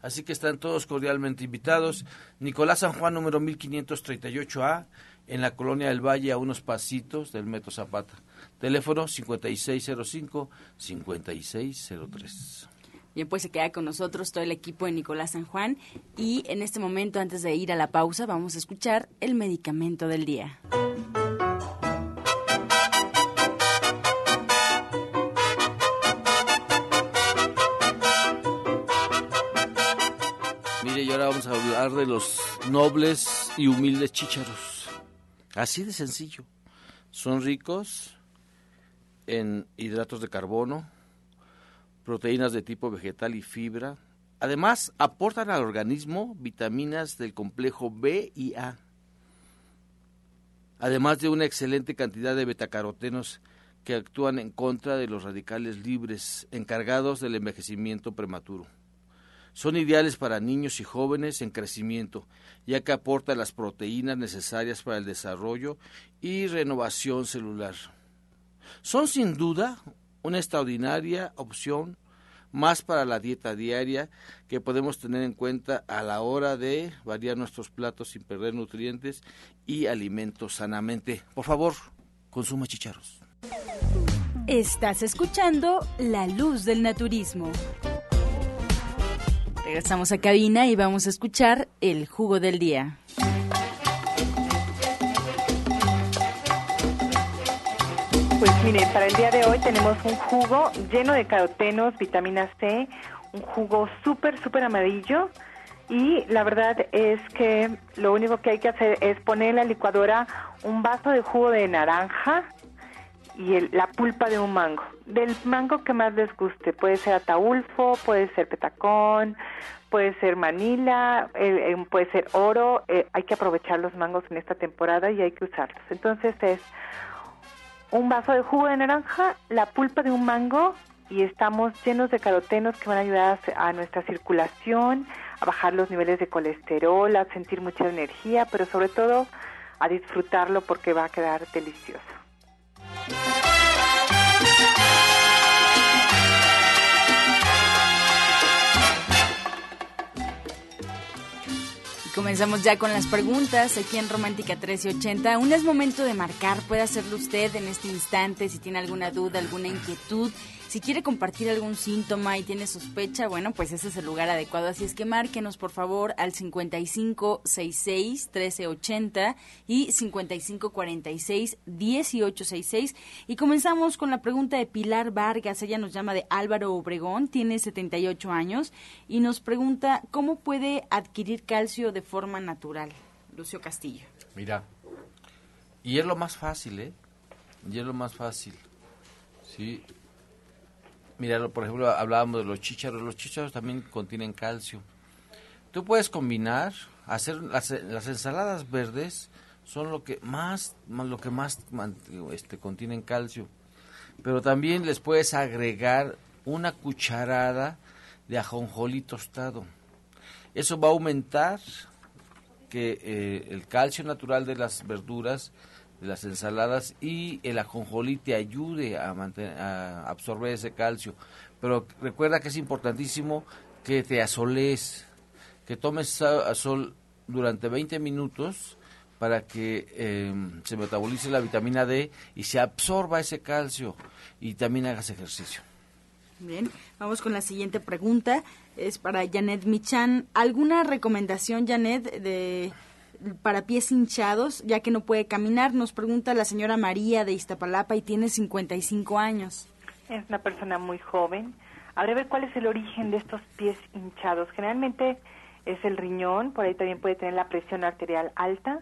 G: Así que están todos cordialmente invitados. Nicolás San Juan, número 1538A, en la colonia del Valle, a unos pasitos del Metro Zapata. Teléfono 5605-5603.
B: Bien, pues se queda con nosotros todo el equipo de Nicolás San Juan y en este momento, antes de ir a la pausa, vamos a escuchar el medicamento del día.
G: De los nobles y humildes chícharos. Así de sencillo. Son ricos en hidratos de carbono, proteínas de tipo vegetal y fibra. Además, aportan al organismo vitaminas del complejo B y A. Además de una excelente cantidad de betacarotenos que actúan en contra de los radicales libres encargados del envejecimiento prematuro. Son ideales para niños y jóvenes en crecimiento, ya que aportan las proteínas necesarias para el desarrollo y renovación celular. Son sin duda una extraordinaria opción más para la dieta diaria que podemos tener en cuenta a la hora de variar nuestros platos sin perder nutrientes y alimentos sanamente. Por favor, consuma chicharros.
B: Estás escuchando La Luz del Naturismo. Regresamos a cabina y vamos a escuchar el jugo del día.
F: Pues miren, para el día de hoy tenemos un jugo lleno de carotenos, vitamina C, un jugo súper, súper amarillo. Y la verdad es que lo único que hay que hacer es poner en la licuadora un vaso de jugo de naranja y el- la pulpa de un mango. Del mango que más les guste. Puede ser ataulfo, puede ser petacón, puede ser manila, puede ser oro. Eh, hay que aprovechar los mangos en esta temporada y hay que usarlos. Entonces es un vaso de jugo de naranja, la pulpa de un mango y estamos llenos de carotenos que van a ayudar a nuestra circulación, a bajar los niveles de colesterol, a sentir mucha energía, pero sobre todo a disfrutarlo porque va a quedar delicioso.
B: Comenzamos ya con las preguntas aquí en Romántica 1380. Aún es momento de marcar, puede hacerlo usted en este instante si tiene alguna duda, alguna inquietud. Si quiere compartir algún síntoma y tiene sospecha, bueno, pues ese es el lugar adecuado. Así es que márquenos por favor al 5566-1380 y 5546-1866. Y comenzamos con la pregunta de Pilar Vargas. Ella nos llama de Álvaro Obregón, tiene 78 años y nos pregunta cómo puede adquirir calcio de forma natural. Lucio Castillo.
G: Mira, y es lo más fácil, ¿eh? Y es lo más fácil. Sí. Mira, por ejemplo, hablábamos de los chícharos. Los chícharos también contienen calcio. Tú puedes combinar, hacer las, ensaladas verdes son lo que más, lo que más este, contienen calcio. Pero también les puedes agregar una cucharada de ajonjolí tostado. Eso va a aumentar que eh, el calcio natural de las verduras, de las ensaladas y el ajonjolí te ayude a, mantener, a absorber ese calcio. Pero recuerda que es importantísimo que te asoles, que tomes sa- sol durante 20 minutos para que eh, se metabolice la vitamina D y se absorba ese calcio y también hagas ejercicio.
B: Bien, vamos con la siguiente pregunta. Es para Janet Michan. ¿Alguna recomendación, Janet, de para pies hinchados, ya que no puede caminar? Nos pregunta la señora María de Iztapalapa y tiene 55 años.
F: Es una persona muy joven. Habrá ver cuál es el origen de estos pies hinchados. Generalmente es el riñón, por ahí también puede tener la presión arterial alta.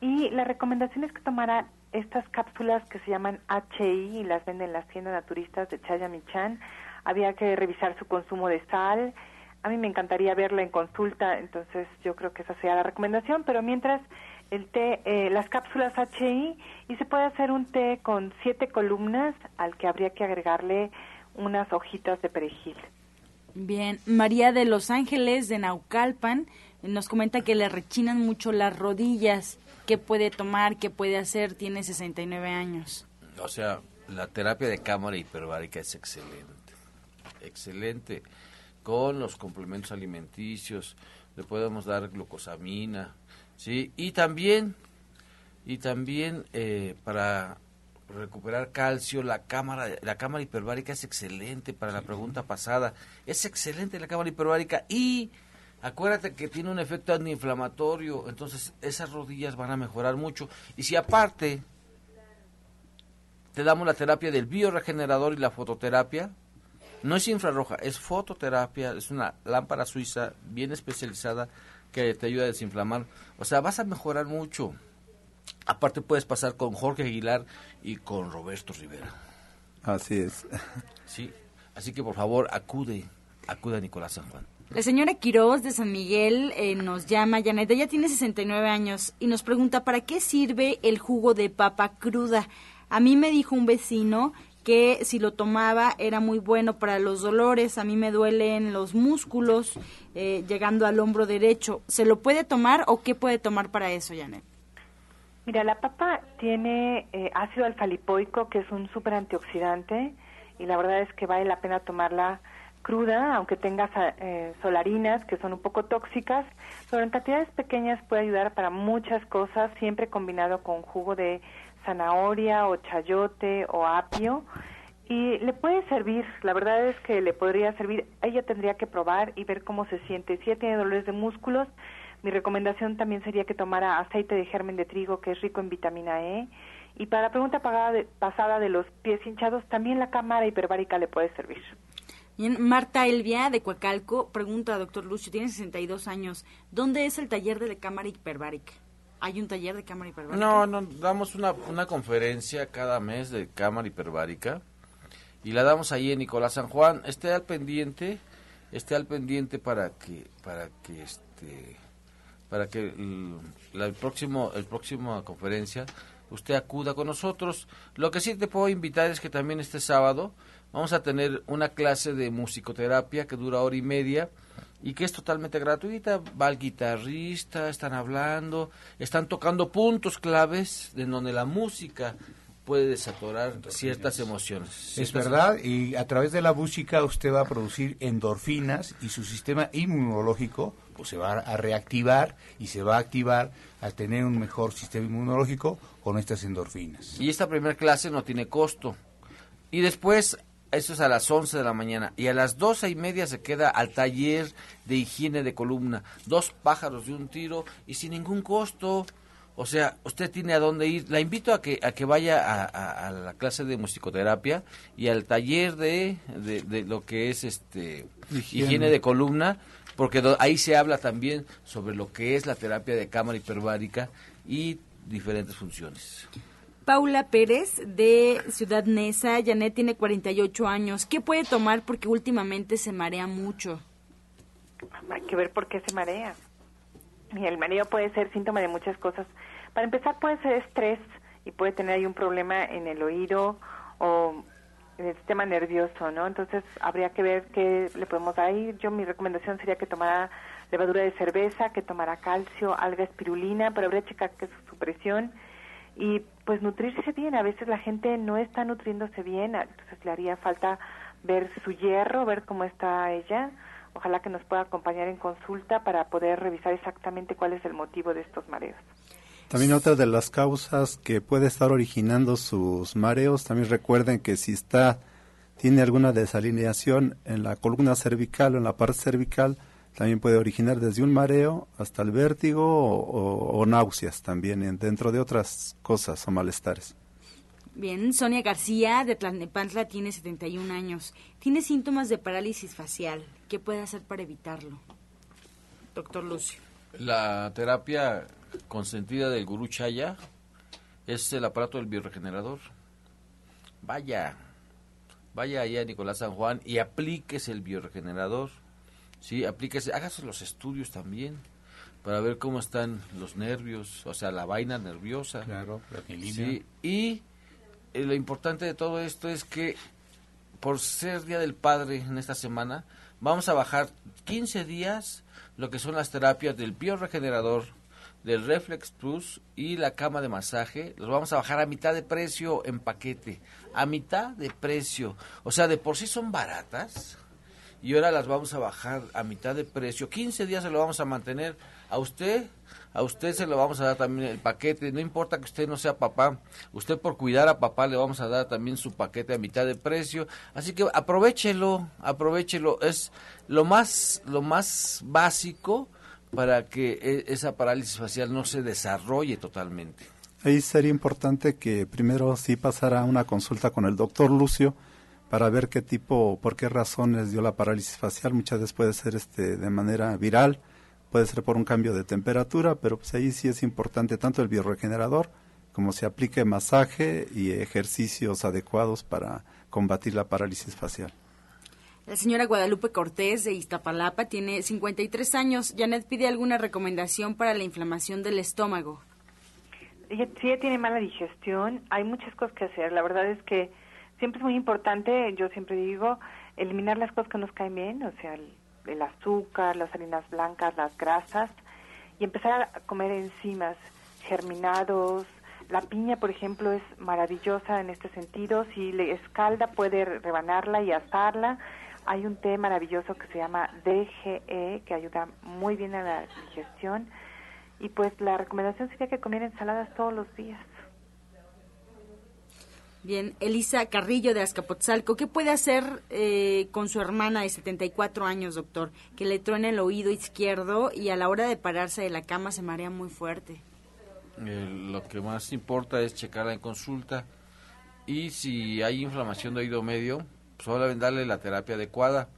F: Y la recomendación es que tomara estas cápsulas que se llaman HI y las venden en las tiendas naturistas de Chaya Michan. Había que revisar su consumo de sal. A mí me encantaría verla en consulta, entonces yo creo que esa sería la recomendación. Pero mientras el té, eh, las cápsulas HI y se puede hacer un té con siete columnas al que habría que agregarle unas hojitas de perejil.
B: Bien, María de Los Ángeles de Naucalpan nos comenta que le rechinan mucho las rodillas. ¿Qué puede tomar? ¿Qué puede hacer? Tiene 69 años.
G: O sea, la terapia de cámara hiperbárica es excelente. Excelente. Con los complementos alimenticios, le podemos dar glucosamina, ¿sí? Y también, y también eh, para recuperar calcio, la cámara, la cámara hiperbárica es excelente para la pregunta pasada. Es excelente la cámara hiperbárica y acuérdate que tiene un efecto antiinflamatorio, entonces esas rodillas van a mejorar mucho. Y si aparte te damos la terapia del bioregenerador y la fototerapia, no es infrarroja, es fototerapia, es una lámpara suiza bien especializada que te ayuda a desinflamar. O sea, vas a mejorar mucho. Aparte puedes pasar con Jorge Aguilar y con Roberto Rivera.
H: Así es.
G: Sí, así que por favor acude, acude a Nicolás San Juan.
B: La señora Quiroz de San Miguel eh, nos llama, Janet, ella tiene 69 años y nos pregunta, ¿para qué sirve el jugo de papa cruda? A mí me dijo un vecino que si lo tomaba era muy bueno para los dolores, a mí me duelen los músculos eh, llegando al hombro derecho. ¿Se lo puede tomar o qué puede tomar para eso, Janet?
F: Mira, la papa tiene eh, ácido alfa-lipoico, que es un súper antioxidante, y la verdad es que vale la pena tomarla cruda, aunque tenga eh, solarinas, que son un poco tóxicas, pero en cantidades pequeñas puede ayudar para muchas cosas, siempre combinado con jugo de zanahoria o chayote o apio. Y le puede servir, la verdad es que le podría servir, ella tendría que probar y ver cómo se siente. Si ella tiene dolores de músculos, mi recomendación también sería que tomara aceite de germen de trigo, que es rico en vitamina E. Y para la pregunta pasada de los pies hinchados, también la cámara hiperbárica le puede servir.
B: Bien, Marta Elvia de Coacalco pregunta, doctor Lucio, tiene 62 años, ¿dónde es el taller de la cámara hiperbárica? ¿Hay un taller de cámara hiperbárica?
G: No, no, damos una, una conferencia cada mes de cámara hiperbárica y la damos ahí en Nicolás San Juan. Esté al pendiente, esté al pendiente para que, para que este para que la, el próximo el próximo conferencia usted acuda con nosotros. Lo que sí te puedo invitar es que también este sábado vamos a tener una clase de musicoterapia que dura hora y media y que es totalmente gratuita. Va el guitarrista, están hablando, están tocando puntos claves de donde la música puede desatorar ciertas emociones.
I: Es verdad, y a través de la música usted va a producir endorfinas y su sistema inmunológico pues se va a reactivar y se va a activar al tener un mejor sistema inmunológico con estas endorfinas.
G: Y esta primera clase no tiene costo. Y después, eso es a las 11 de la mañana, y a las doce y media se queda al taller de higiene de columna. Dos pájaros de un tiro y sin ningún costo. O sea, usted tiene a dónde ir. La invito a que, a que vaya a, a, la clase de musicoterapia y al taller de, de, de lo que es este higiene. higiene de columna, porque do, ahí se habla también sobre lo que es la terapia de cámara hiperbárica y diferentes funciones.
B: Paula Pérez de Ciudad Neza, Janet tiene 48 años. ¿Qué puede tomar porque últimamente se marea mucho?
F: Hay que ver por qué se marea. El mareo puede ser síntoma de muchas cosas. Para empezar puede ser estrés y puede tener ahí un problema en el oído o en el sistema nervioso, ¿no? Entonces habría que ver qué le podemos dar ahí. Yo mi recomendación sería que tomara levadura de cerveza, que tomara calcio, alga espirulina, pero habría que checar que su presión y pues nutrirse bien. A veces la gente no está nutriéndose bien, entonces le haría falta ver su hierro, ver cómo está ella. Ojalá que nos pueda acompañar en consulta para poder revisar exactamente cuál es el motivo de estos mareos.
H: También otra de las causas que puede estar originando sus mareos, también recuerden que si está tiene alguna desalineación en la columna cervical o en la parte cervical, también puede originar desde un mareo hasta el vértigo o, o, o náuseas también, dentro de otras cosas o malestares.
B: Bien, Sonia García de Tlalnepantla tiene 71 años. Tiene síntomas de parálisis facial. ¿Qué puede hacer para evitarlo? Doctor Lucio.
G: La terapia consentida del gurú Chaya es el aparato del bioregenerador. Vaya, vaya allá a Nicolás San Juan y aplíquese el bioregenerador. Sí, aplíquese, hágase los estudios también para ver cómo están los nervios, o sea, la vaina nerviosa.
I: Claro, la
G: sí, y eh, lo importante de todo esto es que por ser Día del Padre en esta semana, vamos a bajar 15 días lo que son las terapias del bioregenerador, del Reflex Plus y la cama de masaje. Los vamos a bajar a mitad de precio en paquete. A mitad de precio. O sea, de por sí son baratas. Y ahora las vamos a bajar a mitad de precio. 15 días se lo vamos a mantener a usted. A usted se lo vamos a dar también el paquete, no importa que usted no sea papá, usted por cuidar a papá le vamos a dar también su paquete a mitad de precio, así que aprovechelo, aprovechelo, es lo más, lo más básico para que e, esa parálisis facial no se desarrolle totalmente.
H: Ahí sería importante que primero sí pasara una consulta con el doctor Lucio para ver qué tipo, por qué razones dio la parálisis facial. Muchas veces puede ser este de manera viral, puede ser por un cambio de temperatura, pero pues ahí sí es importante tanto el bioregenerador como se aplique masaje y ejercicios adecuados para combatir la parálisis facial.
B: La señora Guadalupe Cortés de Iztapalapa tiene 53 años. Janet pide alguna recomendación para la inflamación del estómago.
F: Ella, si ella tiene mala digestión, hay muchas cosas que hacer. La verdad es que siempre es muy importante, yo siempre digo, eliminar las cosas que nos caen bien, o sea, el, azúcar, las harinas blancas, las grasas, y empezar a comer enzimas, germinados. La piña, por ejemplo, es maravillosa en este sentido. Si le escalda, puede rebanarla y asarla. Hay un té maravilloso que se llama DGE, que ayuda muy bien a la digestión. Y pues la recomendación sería que comieran ensaladas todos los días.
B: Bien, Elisa Carrillo de Azcapotzalco, ¿qué puede hacer eh, con su hermana de 74 años, doctor? Que le truene el oído izquierdo y a la hora de pararse de la cama se marea muy fuerte.
G: Eh, lo que más importa es checarla en consulta y si hay inflamación de oído medio, pues darle la terapia adecuada.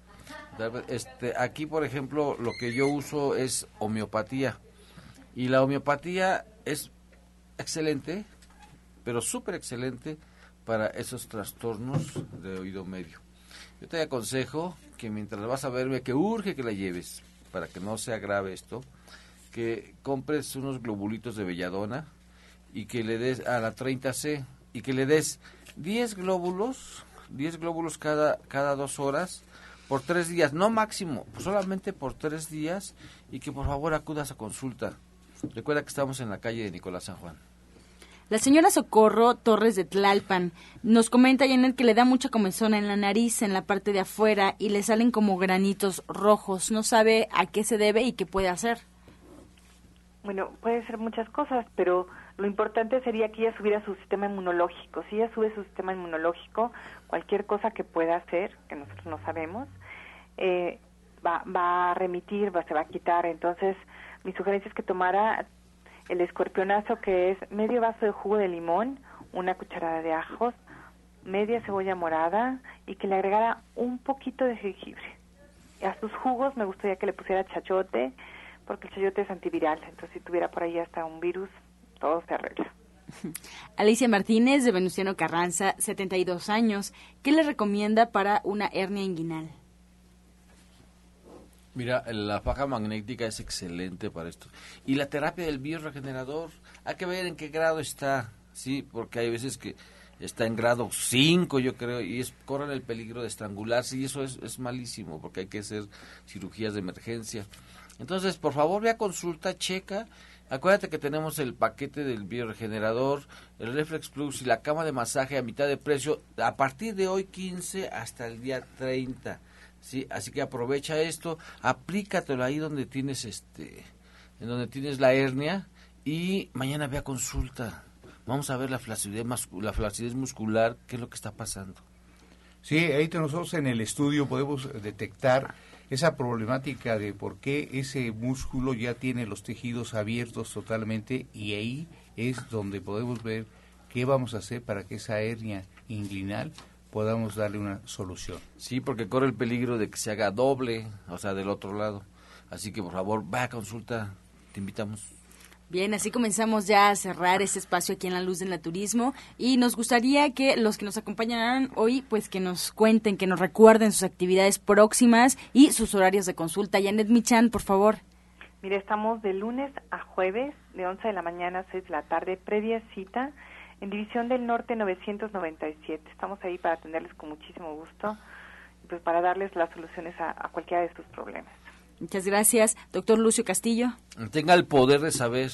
G: Este, aquí, por ejemplo, lo que yo uso es homeopatía y la homeopatía es excelente, pero súper excelente para esos trastornos de oído medio. Yo te aconsejo que mientras vas a verme, que urge que la lleves, para que no sea grave esto, que compres unos globulitos de belladona y que le des a la 30C y que le des 10 glóbulos, 10 glóbulos cada, cada dos horas por tres días, no máximo, solamente por tres días y que por favor acudas a consulta Recuerda que estamos en la calle de Nicolás San Juan.
B: La señora Socorro Torres de Tlalpan nos comenta, Janet, que le da mucha comezón en la nariz, en la parte de afuera, y le salen como granitos rojos. No sabe a qué se debe y qué puede hacer.
F: Bueno, puede ser muchas cosas, pero lo importante sería que ella subiera su sistema inmunológico. Si ella sube su sistema inmunológico, cualquier cosa que pueda hacer, que nosotros no sabemos, eh, va, va a remitir, va, se va a quitar. Entonces, mi sugerencia es que tomara el escorpionazo que es medio vaso de jugo de limón, una cucharada de ajos, media cebolla morada y que le agregara un poquito de jengibre. A sus jugos me gustaría que le pusiera chayote, porque el chayote es antiviral, entonces si tuviera por ahí hasta un virus, todo se arregla.
B: Alicia Martínez de Venustiano Carranza, 72 años, ¿qué le recomienda para una hernia inguinal?
G: Mira, la faja magnética es excelente para esto. Y la terapia del bioregenerador, hay que ver en qué grado está, sí, porque hay veces que está en grado 5, yo creo, y es, corren el peligro de estrangularse, y eso es, es malísimo, porque hay que hacer cirugías de emergencia. Entonces, por favor, ve a consulta, checa. Acuérdate que tenemos el paquete del bioregenerador, el Reflex Plus y la cama de masaje a mitad de precio a partir de hoy 15 hasta el día 30 ¿sí? Así que aprovecha esto, aplícatelo ahí donde tienes este, en donde tienes la hernia y mañana ve a consulta. Vamos a ver la flacidez, la flacidez muscular, qué es lo que está pasando.
I: Sí, ahí nosotros en el estudio podemos detectar esa problemática de por qué ese músculo ya tiene los tejidos abiertos totalmente y ahí es donde podemos ver qué vamos a hacer para que esa hernia inguinal podamos darle una solución.
G: Sí, porque corre el peligro de que se haga doble, o sea, del otro lado. Así que por favor, va a consulta, te invitamos.
B: Bien, así comenzamos ya a cerrar ese espacio aquí en la Luz del Naturismo y nos gustaría que los que nos acompañaran hoy, pues que nos cuenten, que nos recuerden sus actividades próximas y sus horarios de consulta. Janet Michan, por favor.
F: Mire, estamos de lunes a jueves, de 11 de la mañana a 6 de la tarde, previa cita en División del Norte 997. Estamos ahí para atenderles con muchísimo gusto y pues para darles las soluciones a, cualquiera de sus problemas.
B: Muchas gracias, doctor Lucio Castillo.
G: Tenga el poder de saber,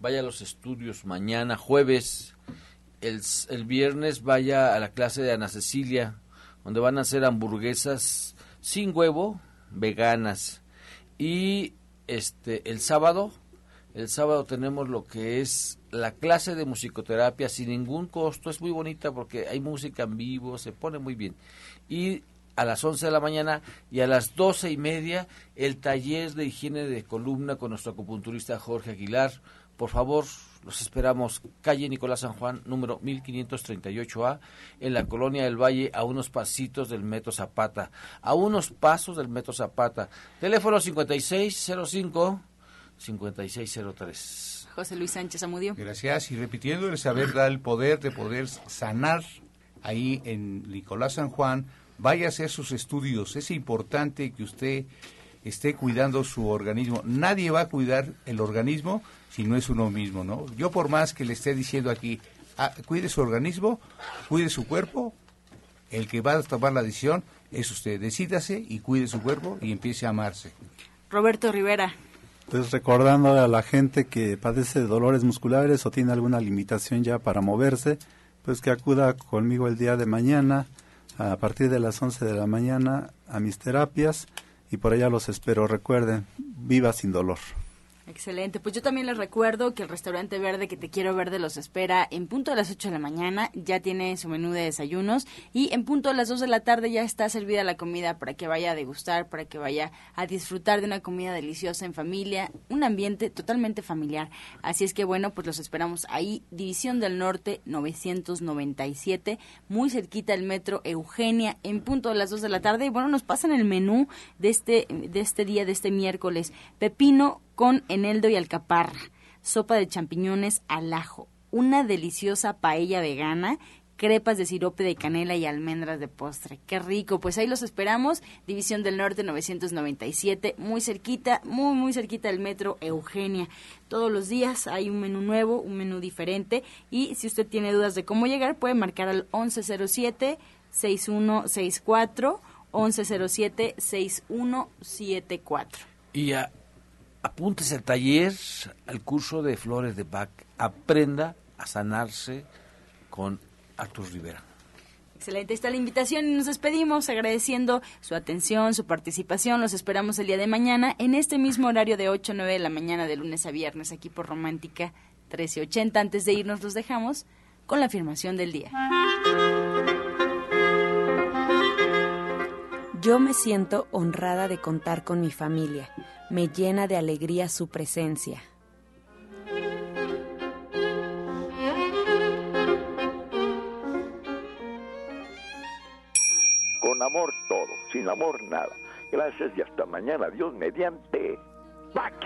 G: vaya a los estudios mañana, jueves, el, el viernes vaya a la clase de Ana Cecilia, donde van a hacer hamburguesas sin huevo, veganas. Y este el sábado, el sábado tenemos lo que es la clase de musicoterapia sin ningún costo. Es muy bonita porque hay música en vivo, se pone muy bien. Y a las 11 de la mañana y a las doce y media el taller de higiene de columna con nuestro acupunturista Jorge Aguilar. Por favor, los esperamos, calle Nicolás San Juan, número 1538A, en la colonia del Valle, a unos pasitos del Metro Zapata, a unos pasos del Metro Zapata. Teléfono 5605-5603.
B: José Luis Sánchez Amudio.
I: Gracias. Y repitiendo, el saber da el poder de poder sanar ahí en Nicolás San Juan. Vaya a hacer sus estudios. Es importante que usted esté cuidando su organismo. Nadie va a cuidar el organismo si no es uno mismo, ¿no? Yo por más que le esté diciendo aquí, ah, cuide su organismo, cuide su cuerpo, el que va a tomar la decisión es usted. Decídase y cuide su cuerpo y empiece a amarse.
B: Roberto Rivera.
H: Pues recordando a la gente que padece de dolores musculares o tiene alguna limitación ya para moverse, pues que acuda conmigo el día de mañana a partir de las 11 de la mañana a mis terapias y por allá los espero. Recuerden, viva sin dolor.
B: Excelente. Pues yo también les recuerdo que el restaurante verde que te quiero verde los espera en punto de las 8 de la mañana. Ya tiene su menú de desayunos y en punto de las 2 de la tarde ya está servida la comida para que vaya a degustar, para que vaya a disfrutar de una comida deliciosa en familia, un ambiente totalmente familiar. Así es que bueno, pues los esperamos ahí, División del Norte 997, muy cerquita del metro Eugenia, en punto de las 2 de la tarde. Y bueno, nos pasan el menú de este, de este día, de este miércoles. Pepino con eneldo y alcaparra, sopa de champiñones al ajo, una deliciosa paella vegana, crepas de sirope de canela y almendras de postre. Qué rico. Pues ahí los esperamos. División del Norte 997, muy cerquita, muy muy cerquita del metro Eugenia. Todos los días hay un menú nuevo, un menú diferente y si usted tiene dudas de cómo llegar puede marcar al 1107 6164 1107 6174.
G: Y a, apúntese al taller, al curso de flores de Bach. Aprenda a sanarse con Artur Rivera.
B: Excelente, está la invitación y nos despedimos agradeciendo su atención, su participación. Los esperamos el día de mañana en este mismo horario de 8 a 9 de la mañana de lunes a viernes aquí por Romántica 1380. Antes de irnos los dejamos con la afirmación del día.
C: Yo me siento honrada de contar con mi familia. Me llena de alegría su presencia.
A: Con amor todo, sin amor nada. Gracias y hasta mañana. Dios mediante. Pax.